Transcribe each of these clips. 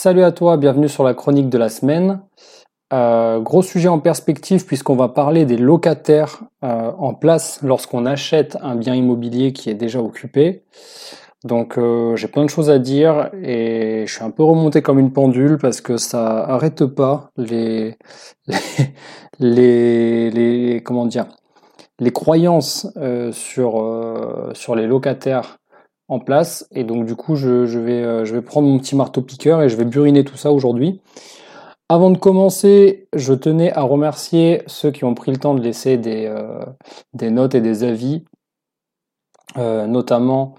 Salut à toi, bienvenue sur la chronique de la semaine. Euh, gros sujet en perspective puisqu'on va parler des locataires euh, en place lorsqu'on achète un bien immobilier qui est déjà occupé. Donc euh, j'ai plein de choses à dire et je suis un peu remonté comme une pendule parce que ça arrête pas les les, les, comment dire les croyances sur sur les locataires en place. Et donc du coup, je, vais, euh, je vais prendre mon petit marteau piqueur et je vais buriner tout ça aujourd'hui. Avant de commencer, je tenais à remercier ceux qui ont pris le temps de laisser des, euh, notes et des avis, euh, notamment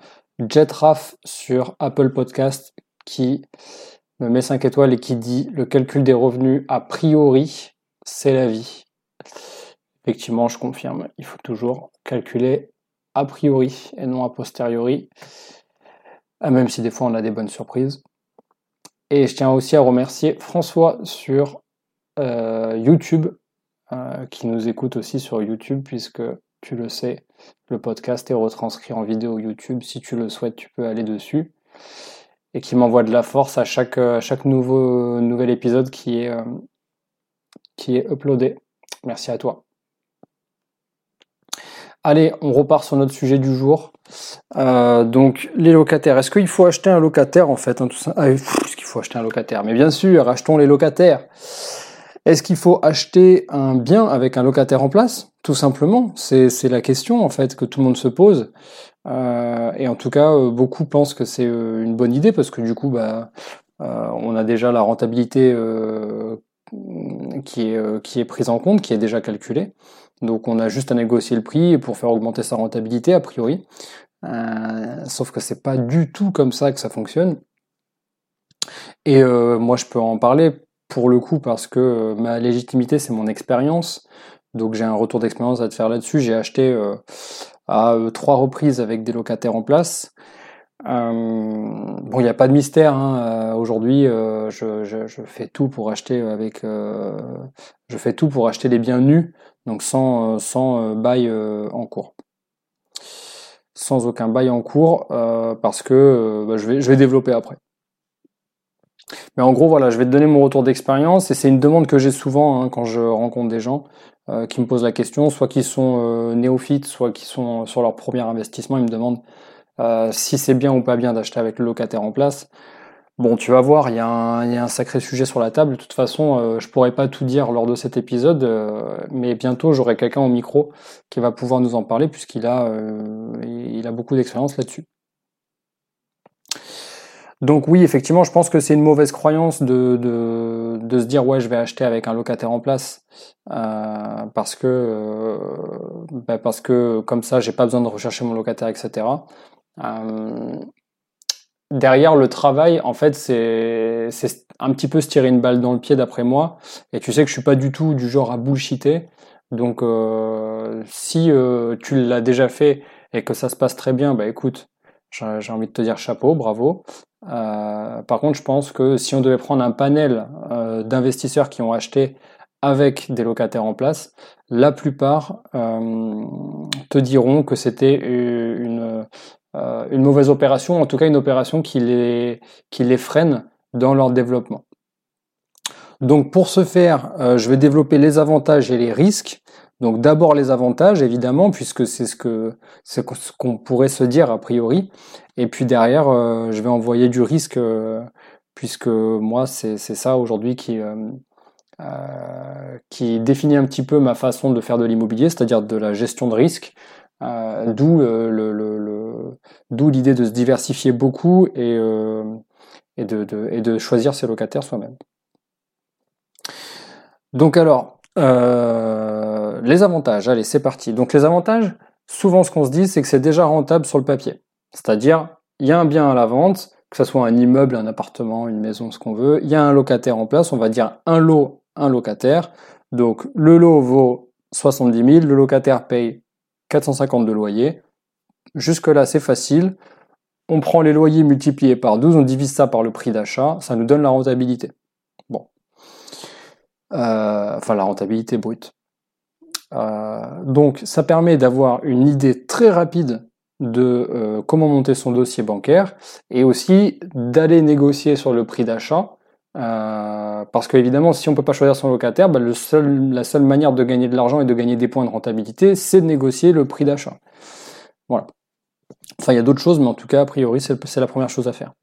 Jetraf sur Apple Podcast qui me met 5 étoiles et qui dit le calcul des revenus a priori, c'est la vie. Effectivement, je confirme, il faut toujours calculer a priori et non a posteriori, ah, même si des fois on a des bonnes surprises. Et je tiens aussi à remercier François sur euh, YouTube, euh, qui nous écoute aussi sur YouTube, puisque tu le sais, le podcast est retranscrit en vidéo YouTube. Si tu le souhaites, tu peux aller dessus. Et qui m'envoie de la force à chaque, chaque nouveau, nouvel épisode qui est, euh, qui est uploadé. Merci à toi. Allez, on repart sur notre sujet du jour. Euh, donc, les locataires. Est-ce qu'il faut acheter un locataire en fait hein, ah, Est-ce qu'il faut acheter un locataire? Mais bien sûr, achetons les locataires. Est-ce qu'il faut acheter un bien avec un locataire en place? Tout simplement, c'est la question en fait que tout le monde se pose. Euh, et en tout cas, euh, beaucoup pensent que c'est une bonne idée parce que du coup, bah, on a déjà la rentabilité qui est, qui est prise en compte, qui est déjà calculée. Donc on a juste à négocier le prix pour faire augmenter sa rentabilité a priori. Euh, sauf que c'est pas du tout comme ça que ça fonctionne. Et euh, moi je peux en parler pour le coup parce que euh, ma légitimité c'est mon expérience. Donc j'ai un retour d'expérience à te faire là-dessus. J'ai acheté à trois reprises avec des locataires en place. Bon, il n'y a pas de mystère. Hein. Aujourd'hui, je, je, fais tout pour acheter avec. je fais tout pour acheter des biens nus donc sans, euh, sans euh, bail euh, en cours. Sans aucun bail en cours, parce que bah, je, vais, je vais développer après. Mais en gros, voilà, je vais te donner mon retour d'expérience et c'est une demande que j'ai souvent hein, quand je rencontre des gens qui me posent la question, soit qui sont néophytes, soit qui sont sur leur premier investissement, ils me demandent si c'est bien ou pas bien d'acheter avec le locataire en place. Bon, tu vas voir, il y, a un, sacré sujet sur la table. De toute façon, euh, je pourrais pas tout dire lors de cet épisode, euh, mais bientôt j'aurai quelqu'un au micro qui va pouvoir nous en parler puisqu'il a, euh, il a beaucoup d'expérience là-dessus. Donc oui, effectivement, je pense que c'est une mauvaise croyance de, de, se dire ouais, je vais acheter avec un locataire en place parce que ben parce que comme ça, j'ai pas besoin de rechercher mon locataire, etc derrière le travail, en fait, c'est un petit peu se tirer une balle dans le pied d'après moi. Et tu sais que je suis pas du tout du genre à bullshiter. Donc, euh, si euh, tu l'as déjà fait et que ça se passe très bien, bah écoute, j'ai envie de te dire chapeau, bravo. Euh, par contre, je pense que si on devait prendre un panel d'investisseurs qui ont acheté avec des locataires en place, la plupart te diront que c'était une, euh, une mauvaise opération, en tout cas une opération qui les, qui les freine dans leur développement. Donc pour ce faire, euh, je vais développer les avantages et les risques. Donc d'abord les avantages évidemment puisque c'est ce que ce qu'on pourrait se dire a priori. Et puis derrière, euh, je vais envoyer du risque puisque moi c'est ça aujourd'hui qui qui définit un petit peu ma façon de faire de l'immobilier, c'est-à-dire de la gestion de risque. D'où le, D'où l'idée de se diversifier beaucoup et, euh, et, de, choisir ses locataires soi-même. Donc alors, euh, les avantages, allez, c'est parti. Donc les avantages, souvent ce qu'on se dit, c'est que c'est déjà rentable sur le papier. C'est-à-dire, il y a un bien à la vente, que ce soit un immeuble, un appartement, une maison, ce qu'on veut, il y a un locataire en place, on va dire un lot, un locataire. Donc le lot vaut 70 000, le locataire paye 450 de loyer. Jusque-là, c'est facile. On prend les loyers multipliés par 12, on divise ça par le prix d'achat, ça nous donne la rentabilité. Bon. Euh, enfin, la rentabilité brute. Euh, donc, ça permet d'avoir une idée très rapide de euh, comment monter son dossier bancaire et aussi d'aller négocier sur le prix d'achat. parce qu'évidemment, si on ne peut pas choisir son locataire, bah, la seule manière de gagner de l'argent et de gagner des points de rentabilité, c'est de négocier le prix d'achat. Voilà. Enfin, il y a d'autres choses, mais en tout cas, a priori, c'est la première chose à faire.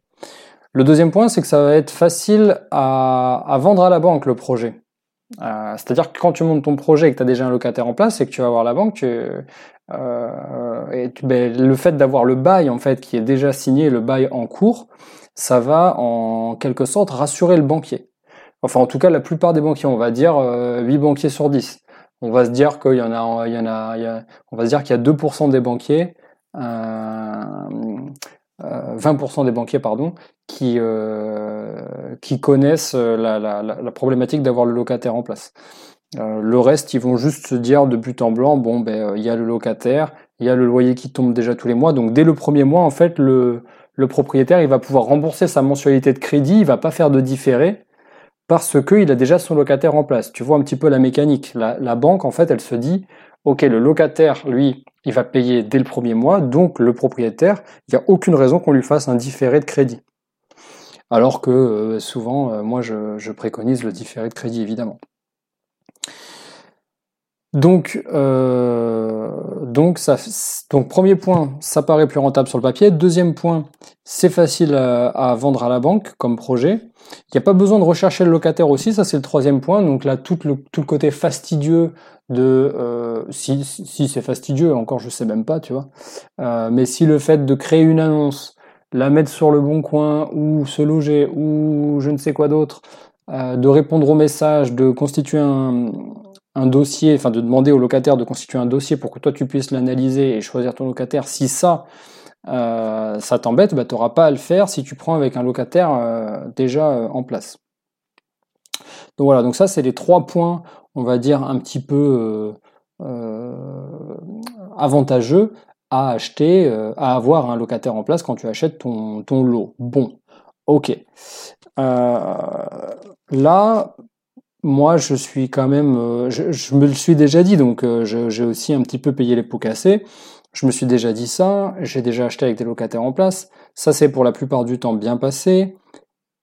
Le deuxième point, c'est que ça va être facile à, vendre à la banque le projet. Euh, c'est-à-dire que quand tu montes ton projet et que tu as déjà un locataire en place et que tu vas voir la banque, euh, ben, le fait d'avoir le bail en fait qui est déjà signé, le bail en cours, ça va en quelque sorte rassurer le banquier. Enfin, en tout cas, la plupart des banquiers, on va dire 8 euh, banquiers sur 10. On va se dire qu'il y en a, on va se dire qu'il y a 2% des banquiers 20% euh, des banquiers pardon, qui, euh, qui connaissent euh, la problématique d'avoir le locataire en place. le reste, ils vont juste se dire de but en blanc, bon, ben, il y a le locataire, il y a le loyer qui tombe déjà tous les mois. Donc, dès le premier mois, en fait, le, le propriétaire, il va pouvoir rembourser sa mensualité de crédit, il va pas faire de différé parce qu'il a déjà son locataire en place. Tu vois un petit peu la mécanique. La, la banque, en fait, elle se dit, OK, le locataire, lui, il va payer dès le premier mois, donc le propriétaire, il n'y a aucune raison qu'on lui fasse un différé de crédit. Alors que euh, souvent, euh, moi, je, préconise le différé de crédit, évidemment. Donc, euh, donc, ça, donc, premier point, ça paraît plus rentable sur le papier. Deuxième point, c'est facile à, vendre à la banque comme projet. Il n'y a pas besoin de rechercher le locataire aussi, ça c'est le troisième point. Donc là, tout le, tout le côté fastidieux de euh, si, si c'est fastidieux, encore je sais même pas, tu vois. Euh, mais si le fait de créer une annonce, la mettre sur le bon coin ou se loger ou je ne sais quoi d'autre, euh, de répondre aux messages, de constituer un, un dossier, enfin de demander au locataire de constituer un dossier pour que toi tu puisses l'analyser et choisir ton locataire, si ça ça t'embête, bah, tu n'auras pas à le faire si tu prends avec un locataire déjà en place. Donc voilà, donc ça c'est les trois points on va dire, un petit peu euh, euh, avantageux à acheter, euh, à avoir un locataire en place quand tu achètes ton, ton lot. Bon, ok. là, moi, je suis quand même, je, me le suis déjà dit, donc j'ai aussi un petit peu payé les pots cassés. Je me suis déjà dit ça, j'ai déjà acheté avec des locataires en place. Ça, c'est pour la plupart du temps bien passé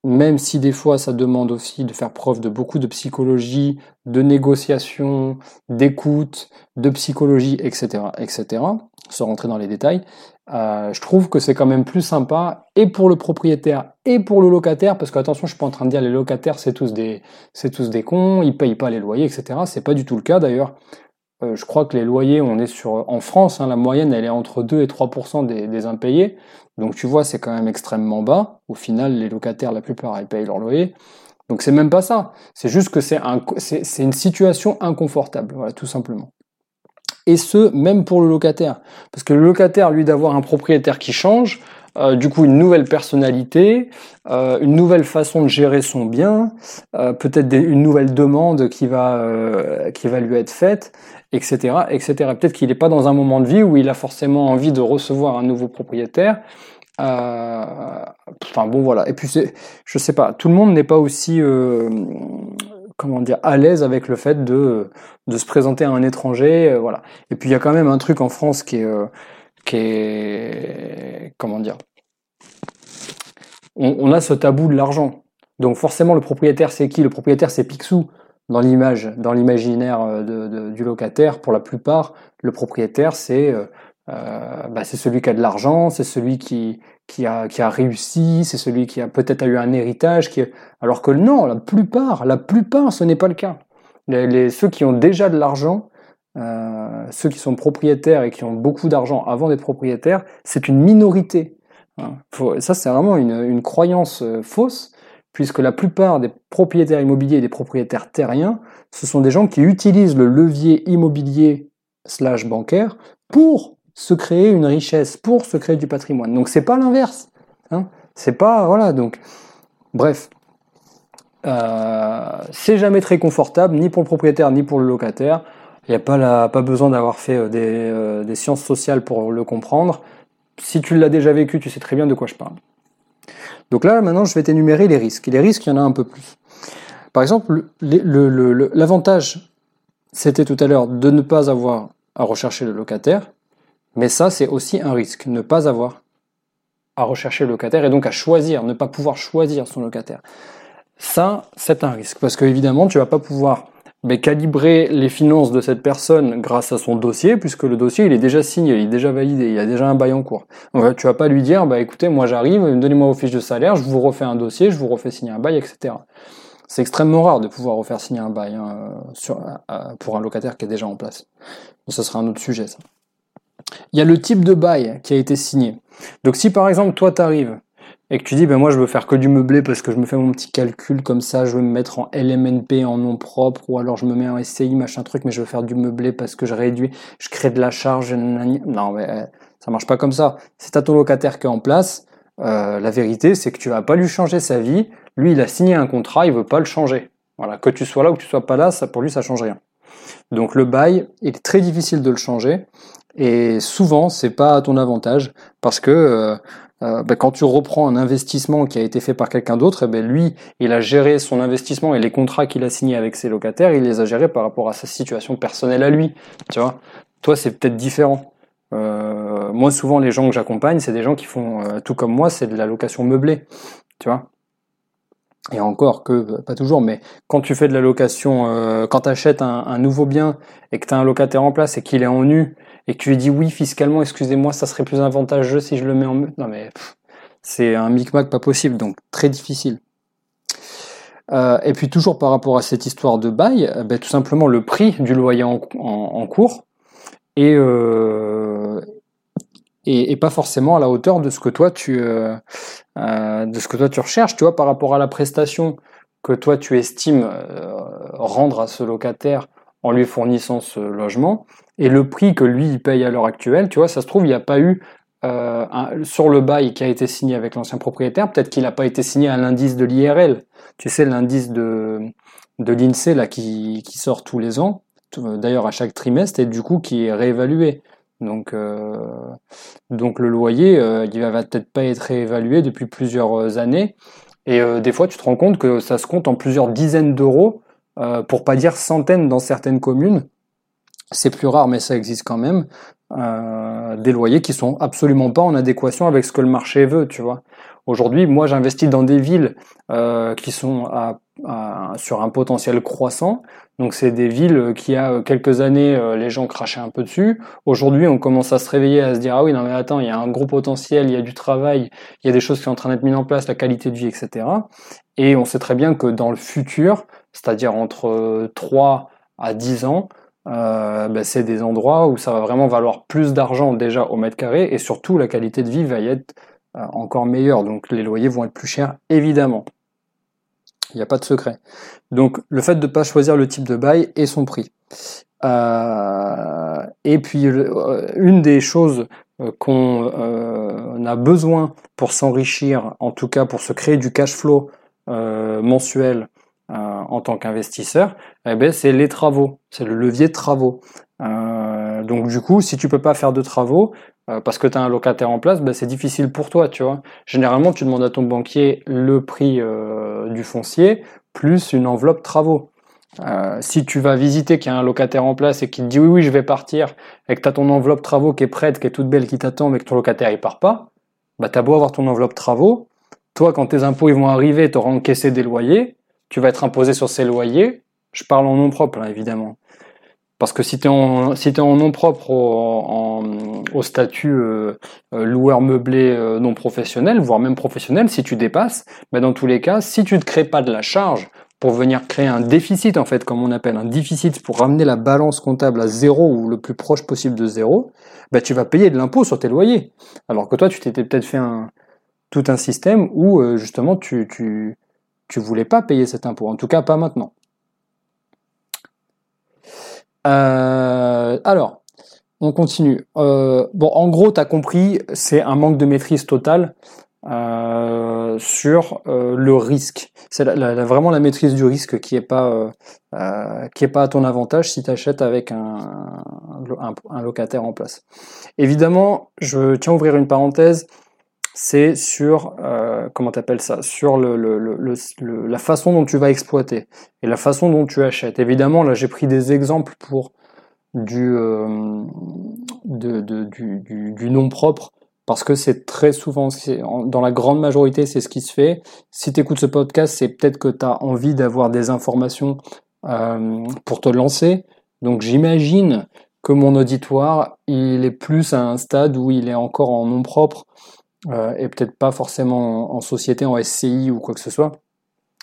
même si des fois ça demande aussi de faire preuve de beaucoup de psychologie, de négociation, d'écoute, de psychologie, etc., etc., sans rentrer dans les détails, euh, je trouve que c'est quand même plus sympa et pour le propriétaire et pour le locataire, parce que attention, je suis pas en train de dire les locataires c'est tous des c'est tous des cons, ils payent pas les loyers, etc. C'est pas du tout le cas d'ailleurs. Euh, je crois que les loyers, on est sur en France, hein, la moyenne elle est entre 2 et 3% des, impayés. Donc tu vois, c'est quand même extrêmement bas. Au final, les locataires, la plupart, ils payent leur loyer. Donc c'est même pas ça. C'est juste que c'est un, une situation inconfortable, voilà, tout simplement. Et ce, même pour le locataire. Parce que le locataire, lui, d'avoir un propriétaire qui change, euh, du coup une nouvelle personnalité, euh, une nouvelle façon de gérer son bien, peut-être une nouvelle demande qui va lui être faite, etc., etc. Peut-être qu'il n'est pas dans un moment de vie où il a forcément envie de recevoir un nouveau propriétaire. Euh, enfin bon voilà. Et puis je sais pas, tout le monde n'est pas aussi euh, comment dire à l'aise avec le fait de de se présenter à un étranger, euh, voilà. Et puis il y a quand même un truc en France qui est qui est comment dire. On, on a ce tabou de l'argent. Donc forcément le propriétaire c'est qui? Le propriétaire c'est Picsou dans l'image, dans l'imaginaire euh, du locataire, pour la plupart, le propriétaire, c'est euh, euh, bah, c'est celui qui a de l'argent, c'est celui qui, qui, a, qui a réussi, c'est celui qui a peut-être eu un héritage, qui alors que non, la plupart, la plupart, ce n'est pas le cas. Les, ceux qui ont déjà de l'argent, ceux qui sont propriétaires et qui ont beaucoup d'argent avant d'être propriétaires, c'est une minorité. Hein. ça, c'est vraiment une, une croyance fausse puisque la plupart des propriétaires immobiliers et des propriétaires terriens, ce sont des gens qui utilisent le levier immobilier slash bancaire pour se créer une richesse, pour se créer du patrimoine. Donc c'est pas l'inverse. Hein C'est pas voilà donc bref. Euh, c'est jamais très confortable ni pour le propriétaire ni pour le locataire. Il n'y a pas, besoin d'avoir fait euh, euh, des, sciences sociales pour le comprendre. Si tu l'as déjà vécu, tu sais très bien de quoi je parle. Donc là, maintenant, je vais t'énumérer les risques. Et les risques, il y en a un peu plus. Par exemple, l'avantage, c'était tout à l'heure de ne pas avoir à rechercher le locataire. Mais ça, c'est aussi un risque. Ne pas avoir à rechercher le locataire et donc à choisir, ne pas pouvoir choisir son locataire. Ça, c'est un risque. Parce que évidemment, tu vas pas pouvoir mais calibrer les finances de cette personne grâce à son dossier, puisque le dossier il est déjà signé, il est déjà validé, il y a déjà un bail en cours. Donc, tu vas pas lui dire, bah écoutez, moi j'arrive, donnez-moi vos fiches de salaire, je vous refais un dossier, je vous refais signer un bail, etc. C'est extrêmement rare de pouvoir refaire signer un bail hein, pour un locataire qui est déjà en place. Ça sera un autre sujet, ça. Il y a le type de bail qui a été signé. Donc si par exemple toi t'arrives et que tu dis ben moi je veux faire que du meublé parce que je me fais mon petit calcul comme ça, je veux me mettre en LMNP en nom propre ou alors je me mets en SCI machin truc mais je veux faire du meublé parce que je réduis, je crée de la charge. Non mais euh, ça marche pas comme ça. Si t'as ton locataire qui est en place, euh, la vérité c'est que tu vas pas lui changer sa vie. Lui il a signé un contrat, il veut pas le changer. Voilà, que tu sois là ou que tu sois pas là, ça pour lui ça change rien. Donc le bail, il est très difficile de le changer et souvent c'est pas à ton avantage parce que euh, euh, ben, quand tu reprends un investissement qui a été fait par quelqu'un d'autre, eh ben, lui, il a géré son investissement et les contrats qu'il a signés avec ses locataires, il les a gérés par rapport à sa situation personnelle à lui. Tu vois, toi, c'est peut-être différent. Euh, moi, souvent, les gens que j'accompagne, c'est des gens qui font euh, tout comme moi, c'est de la location meublée. Tu vois. Et encore que, pas toujours, mais quand tu fais de la location, quand tu achètes un, nouveau bien et que tu un locataire en place et qu'il est en nu et que tu lui dis oui fiscalement, excusez-moi, ça serait plus avantageux si je le mets en non mais c'est un micmac pas possible, donc très difficile. Euh, et puis toujours par rapport à cette histoire de bail, euh, ben, tout simplement le prix du loyer en, cours est, euh, pas forcément à la hauteur de ce que toi tu euh, de ce que toi tu recherches, tu vois, par rapport à la prestation que toi tu estimes rendre à ce locataire en lui fournissant ce logement, et le prix que lui il paye à l'heure actuelle, tu vois, ça se trouve, il n'y a pas eu euh, un, sur le bail qui a été signé avec l'ancien propriétaire, peut-être qu'il n'a pas été signé à l'indice de l'IRL. Tu sais, l'indice de, de l'INSEE là qui, qui sort tous les ans, d'ailleurs à chaque trimestre, et du coup qui est réévalué. Donc, euh, donc le loyer, euh, il va peut-être pas être réévalué depuis plusieurs années. Et euh, des fois, tu te rends compte que ça se compte en plusieurs dizaines d'euros, euh, pour pas dire centaines dans certaines communes c'est plus rare, mais ça existe quand même, euh, des loyers qui sont absolument pas en adéquation avec ce que le marché veut, tu vois. Aujourd'hui, moi, j'investis dans des villes euh, qui sont sur un potentiel croissant. Donc, c'est des villes qui, il y a quelques années, euh, les gens crachaient un peu dessus. Aujourd'hui, on commence à se réveiller, à se dire ah oui, non mais attends, il y a un gros potentiel, il y a du travail, il y a des choses qui sont en train d'être mises en place, la qualité de vie, etc. Et on sait très bien que dans le futur, c'est-à-dire entre 3 à 10 ans, euh, ben, c'est des endroits où ça va vraiment valoir plus d'argent déjà au mètre carré et surtout la qualité de vie va y être euh, encore meilleure. Donc les loyers vont être plus chers évidemment. Il n'y a pas de secret. Donc le fait de ne pas choisir le type de bail et son prix. Euh, et puis une des choses qu'on a besoin pour s'enrichir, en tout cas pour se créer du cash flow mensuel euh, en tant qu'investisseur, eh ben, c'est les travaux, c'est le levier de travaux. Euh, donc du coup, si tu peux pas faire de travaux euh, parce que tu as un locataire en place, ben, c'est difficile pour toi, tu vois. Généralement, tu demandes à ton banquier le prix du foncier plus une enveloppe travaux. si tu vas visiter qu'il y a un locataire en place et qu'il te dit oui oui je vais partir et que tu as ton enveloppe travaux qui est prête, qui est toute belle, qui t'attend mais que ton locataire il part pas, bah t'as beau avoir ton enveloppe travaux, toi quand tes impôts ils vont arriver, tu auras encaissé des loyers, tu vas être imposé sur ces loyers. Je parle en nom propre, là, évidemment. Parce que si tu es, en, nom propre au, statut euh, euh, loueur meublé euh, non professionnel, voire même professionnel, si tu dépasses, ben dans tous les cas, si tu ne crées pas de la charge pour venir créer un déficit, en fait, comme on appelle un déficit, pour ramener la balance comptable à zéro ou le plus proche possible de zéro, ben tu vas payer de l'impôt sur tes loyers. Alors que toi, tu t'étais peut-être fait un, tout un système où justement tu, tu voulais pas payer cet impôt, en tout cas pas maintenant. Euh, alors, on continue. Euh, bon, en gros, tu as compris, c'est un manque de maîtrise totale. euh, sur le risque. C'est vraiment la maîtrise du risque qui est pas qui est pas à ton avantage si tu achètes avec un, un, locataire en place. Évidemment, je tiens à ouvrir une parenthèse. C'est sur comment t'appelles ça Sur le, le, le, la façon dont tu vas exploiter et la façon dont tu achètes. Évidemment, là j'ai pris des exemples pour du, de, de, du, du, du nom propre parce que c'est très souvent, dans la grande majorité, c'est ce qui se fait. Si tu écoutes ce podcast, c'est peut-être que tu as envie d'avoir des informations euh, pour te lancer. Donc j'imagine que mon auditoire, il est plus à un stade où il est encore en nom propre euh, et peut-être pas forcément en, société, en SCI ou quoi que ce soit.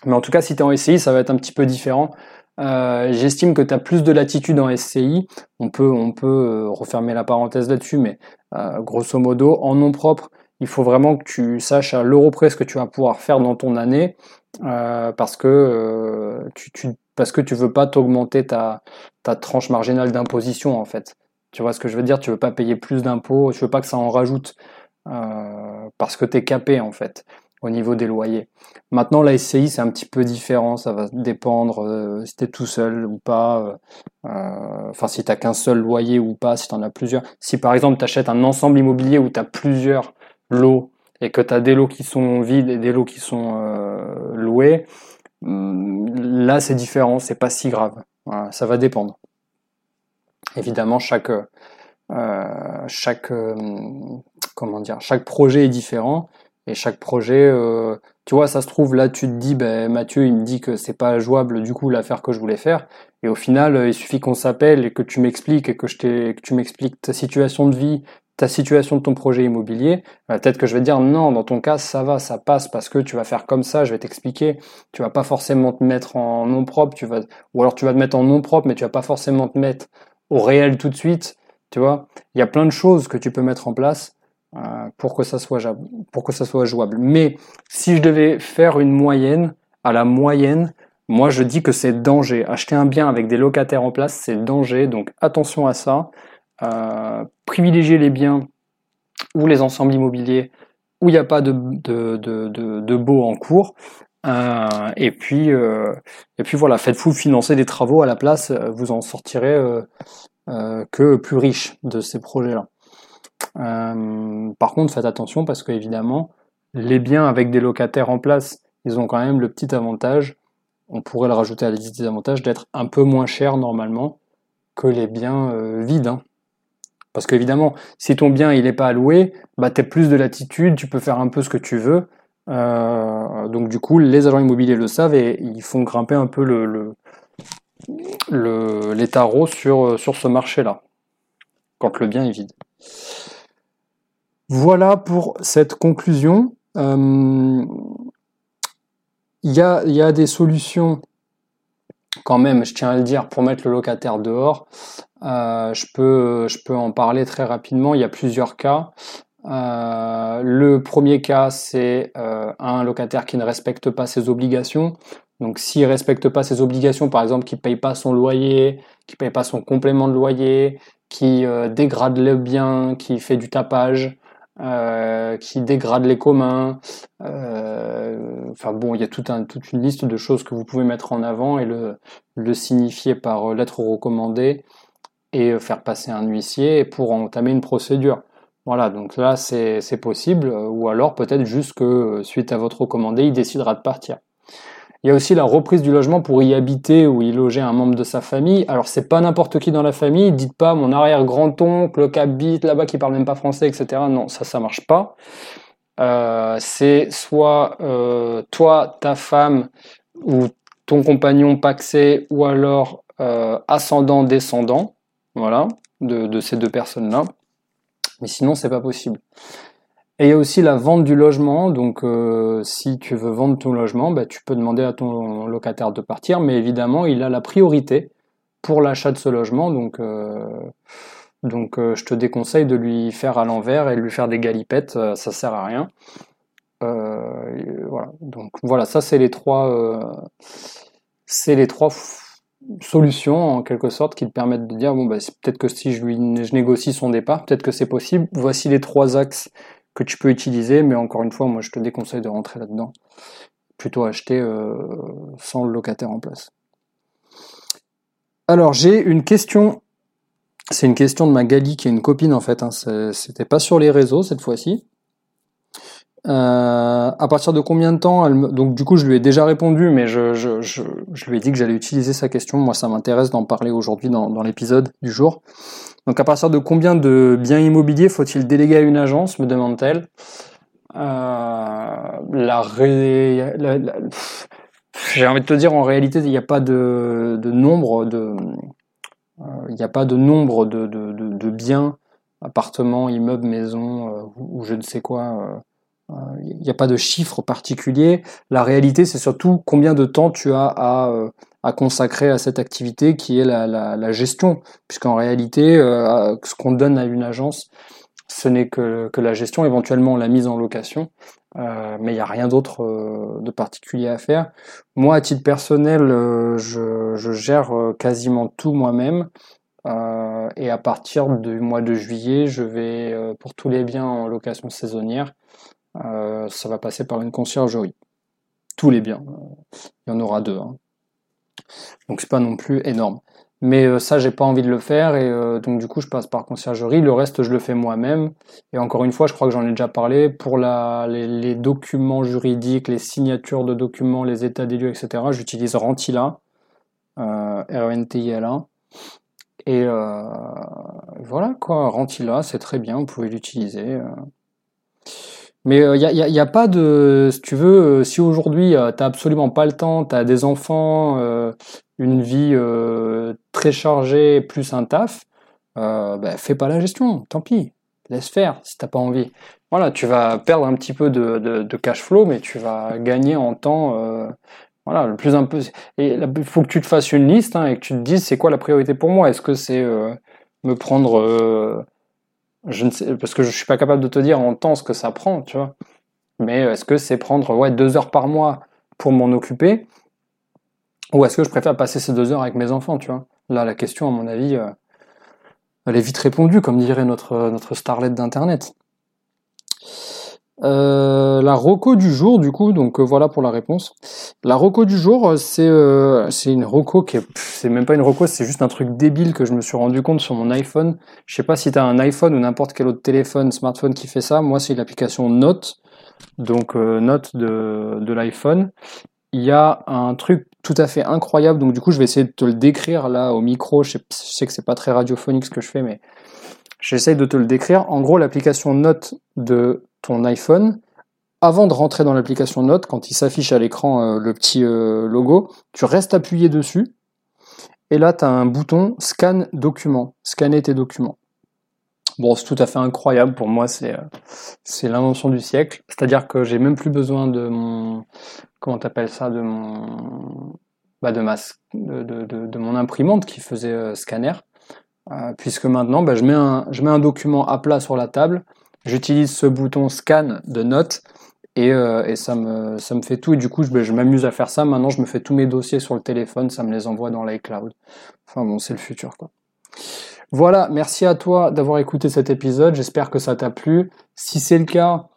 Mais en tout cas, si tu es en SCI, ça va être un petit peu différent. Euh, j'estime que tu as plus de latitude en SCI. On peut, on peut refermer la parenthèse là-dessus, mais euh, grosso modo, en nom propre, il faut vraiment que tu saches à l'euro près ce que tu vas pouvoir faire dans ton année euh, parce que euh, tu, tu, parce que tu veux pas t'augmenter ta, ta tranche marginale d'imposition en fait. Tu vois ce que je veux dire? Tu veux pas payer plus d'impôts, tu veux pas que ça en rajoute parce que tu es capé en fait au niveau des loyers. Maintenant, la SCI, c'est un petit peu différent, ça va dépendre euh, si tu es tout seul ou pas, euh, euh, enfin si tu qu'un seul loyer ou pas, si tu en as plusieurs. Si par exemple tu achètes un ensemble immobilier où tu as plusieurs lots et que tu as des lots qui sont vides et des lots qui sont loués, hmm, là c'est différent, c'est pas si grave. ça va dépendre. Évidemment, chaque, chaque, comment dire, chaque projet est différent et chaque projet, euh, tu vois, ça se trouve là, tu te dis, ben Mathieu, il me dit que c'est pas jouable du coup l'affaire que je voulais faire. Et au final, euh, il suffit qu'on s'appelle et que tu m'expliques et que je que tu m'expliques ta situation de vie, ta situation de ton projet immobilier. Euh, peut-être que je vais te dire non, dans ton cas, ça va, ça passe parce que tu vas faire comme ça. Je vais t'expliquer. Tu vas pas forcément te mettre en nom propre, tu vas, ou alors tu vas te mettre en nom propre, mais tu vas pas forcément te mettre au réel tout de suite. Tu vois, il y a plein de choses que tu peux mettre en place pour que ça soit pour que ça soit jouable. Mais si je devais faire une moyenne, à la moyenne, moi je dis que c'est danger. Acheter un bien avec des locataires en place, c'est danger. Donc attention à ça. Euh, privilégier les biens ou les ensembles immobiliers où il n'y a pas de, de, de, de, beau en cours. Euh, et puis euh, et puis voilà, faites-vous financer des travaux à la place, vous en sortirez euh, que plus riche de ces projets-là. Euh, par contre, faites attention parce que évidemment, les biens avec des locataires en place, ils ont quand même le petit avantage, on pourrait le rajouter à la liste des avantages, d'être un peu moins cher normalement que les biens euh, vides. Hein. Parce qu'évidemment, si ton bien il n'est pas alloué, bah tu as plus de latitude, tu peux faire un peu ce que tu veux. Euh, donc du coup, les agents immobiliers le savent et ils font grimper un peu le, le, le les tarots sur ce marché-là, quand le bien est vide. Voilà pour cette conclusion. Euh, il y, a, des solutions quand même, je tiens à le dire, pour mettre le locataire dehors. Euh, je, peux, je peux en parler très rapidement. Il y a plusieurs cas. Euh, le premier cas, c'est un locataire qui ne respecte pas ses obligations. Donc s'il respecte pas ses obligations, par exemple, qui paye pas son loyer, qui paye pas son complément de loyer, qui dégrade le bien, qui fait du tapage, euh, qui dégrade les communs. Euh, bon, il y a toute une liste de choses que vous pouvez mettre en avant et le, le signifier par euh, lettre recommandée et faire passer un huissier pour entamer une procédure. Voilà, donc là c'est possible, ou alors peut-être juste que suite à votre recommandé, il décidera de partir. Il y a aussi la reprise du logement pour y habiter ou y loger un membre de sa famille. Alors c'est pas n'importe qui dans la famille. Dites pas mon arrière-grand-oncle qui habite là-bas qui parle même pas français, etc. Non, ça ça marche pas. Euh, c'est soit euh, toi, ta femme ou ton compagnon paxé ou alors euh, ascendant, descendant, voilà, de, de ces deux personnes-là. Mais sinon c'est pas possible. Et il y a aussi la vente du logement. Donc, euh, si tu veux vendre ton logement, bah, tu peux demander à ton locataire de partir, mais évidemment, il a la priorité pour l'achat de ce logement. Donc, euh, donc euh, je te déconseille de lui faire à l'envers et de lui faire des galipettes. ça sert à rien. voilà. Donc voilà, ça c'est les trois, c'est les trois solutions en quelque sorte qui te permettent de dire bon bah peut-être que si je lui je négocie son départ, peut-être que c'est possible. Voici les trois axes que tu peux utiliser, mais encore une fois, moi je te déconseille de rentrer là-dedans. Plutôt acheter euh, sans le locataire en place. Alors j'ai une question. C'est une question de Magali qui est une copine en fait. Hein. C'était pas sur les réseaux cette fois-ci. Euh, à partir de combien de temps Donc du coup, je lui ai déjà répondu, mais je, lui ai dit que j'allais utiliser sa question. Moi, ça m'intéresse d'en parler aujourd'hui dans, l'épisode du jour. Donc à partir de combien de biens immobiliers faut-il déléguer à une agence, me demande-t-elle. Euh, la, J'ai envie de te dire, en réalité, il n'y a pas de, nombre de... Euh, il n'y a pas de nombre de, biens, appartements, immeubles, maisons, euh, ou, je ne sais quoi il n'y a pas de chiffre particulier. La réalité, c'est surtout combien de temps tu as à, euh, consacrer à cette activité qui est la, gestion. Puisqu'en réalité, euh, ce qu'on donne à une agence, ce n'est que, la gestion, éventuellement la mise en location. Euh, mais il n'y a rien d'autre euh, de particulier à faire. Moi, à titre personnel, euh, je, gère quasiment tout moi-même. et à partir du mois de juillet, je vais, pour tous les biens en location saisonnière, euh, ça va passer par une conciergerie. Tous les biens. Il y en aura deux. Hein. Donc c'est pas non plus énorme. Mais euh, ça, j'ai pas envie de le faire et euh, donc du coup, je passe par conciergerie. Le reste, je le fais moi-même. Et encore une fois, je crois que j'en ai déjà parlé. Pour les, documents juridiques, les signatures de documents, les états des lieux, etc., j'utilise Rentila, euh, R-E-N-T-I-L-A. Et voilà quoi, Rentila, c'est très bien, vous pouvez l'utiliser. Mais il euh, n'y a, y a, pas de, si tu veux, euh, si aujourd'hui euh, t'as absolument pas le temps, t'as des enfants, euh, une vie très chargée, plus un taf, bah, fais pas la gestion, tant pis, laisse faire si t'as pas envie. Voilà, tu vas perdre un petit peu de, de, cash flow, mais tu vas gagner en temps. voilà, le plus un peu. Et il faut que tu te fasses une liste hein, et que tu te dises c'est quoi la priorité pour moi? Est-ce que c'est me prendre je ne sais, parce que je suis pas capable de te dire en temps ce que ça prend, tu vois. Mais est-ce que c'est prendre ouais, deux heures par mois pour m'en occuper? Ou est-ce que je préfère passer ces deux heures avec mes enfants, tu vois? Là, la question, à mon avis, euh, elle est vite répondue, comme dirait notre, notre starlet d'Internet. Euh, la roco du jour, du coup, donc euh, voilà pour la réponse. La roco du jour, c'est euh, c'est une roco qui est, c'est même pas une roco, c'est juste un truc débile que je me suis rendu compte sur mon iPhone. Je sais pas si tu as un iPhone ou n'importe quel autre téléphone, smartphone qui fait ça. Moi, c'est l'application Note, donc Note de, de l'iPhone. Il y a un truc tout à fait incroyable, donc du coup, je vais essayer de te le décrire là au micro. Je sais, je sais que c'est pas très radiophonique ce que je fais, mais j'essaye de te le décrire. En gros, l'application Note de ton iPhone, avant de rentrer dans l'application Note, quand il s'affiche à l'écran euh, le petit euh, logo, tu restes appuyé dessus, et là tu as un bouton Scan document, scanner tes documents. Bon, c'est tout à fait incroyable pour moi, c'est euh, c'est l'invention du siècle. C'est-à-dire que j'ai même plus besoin de mon comment t'appelles ça, de mon bah de mon imprimante qui faisait scanner, puisque maintenant bah, je mets un document à plat sur la table j'utilise ce bouton scan de notes et, euh, ça, me, fait tout. Et du coup, je, ben, je m'amuse à faire ça. Maintenant, je me fais tous mes dossiers sur le téléphone, ça me les envoie dans l'iCloud. Enfin bon, c'est le futur, quoi. Voilà, merci à toi d'avoir écouté cet épisode. J'espère que ça t'a plu. Si c'est le cas,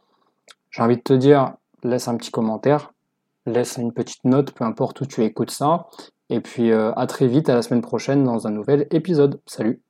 j'ai envie de te dire, laisse un petit commentaire, laisse une petite note, peu importe où tu écoutes ça. Et puis euh, à très vite, à la semaine prochaine dans un nouvel épisode. Salut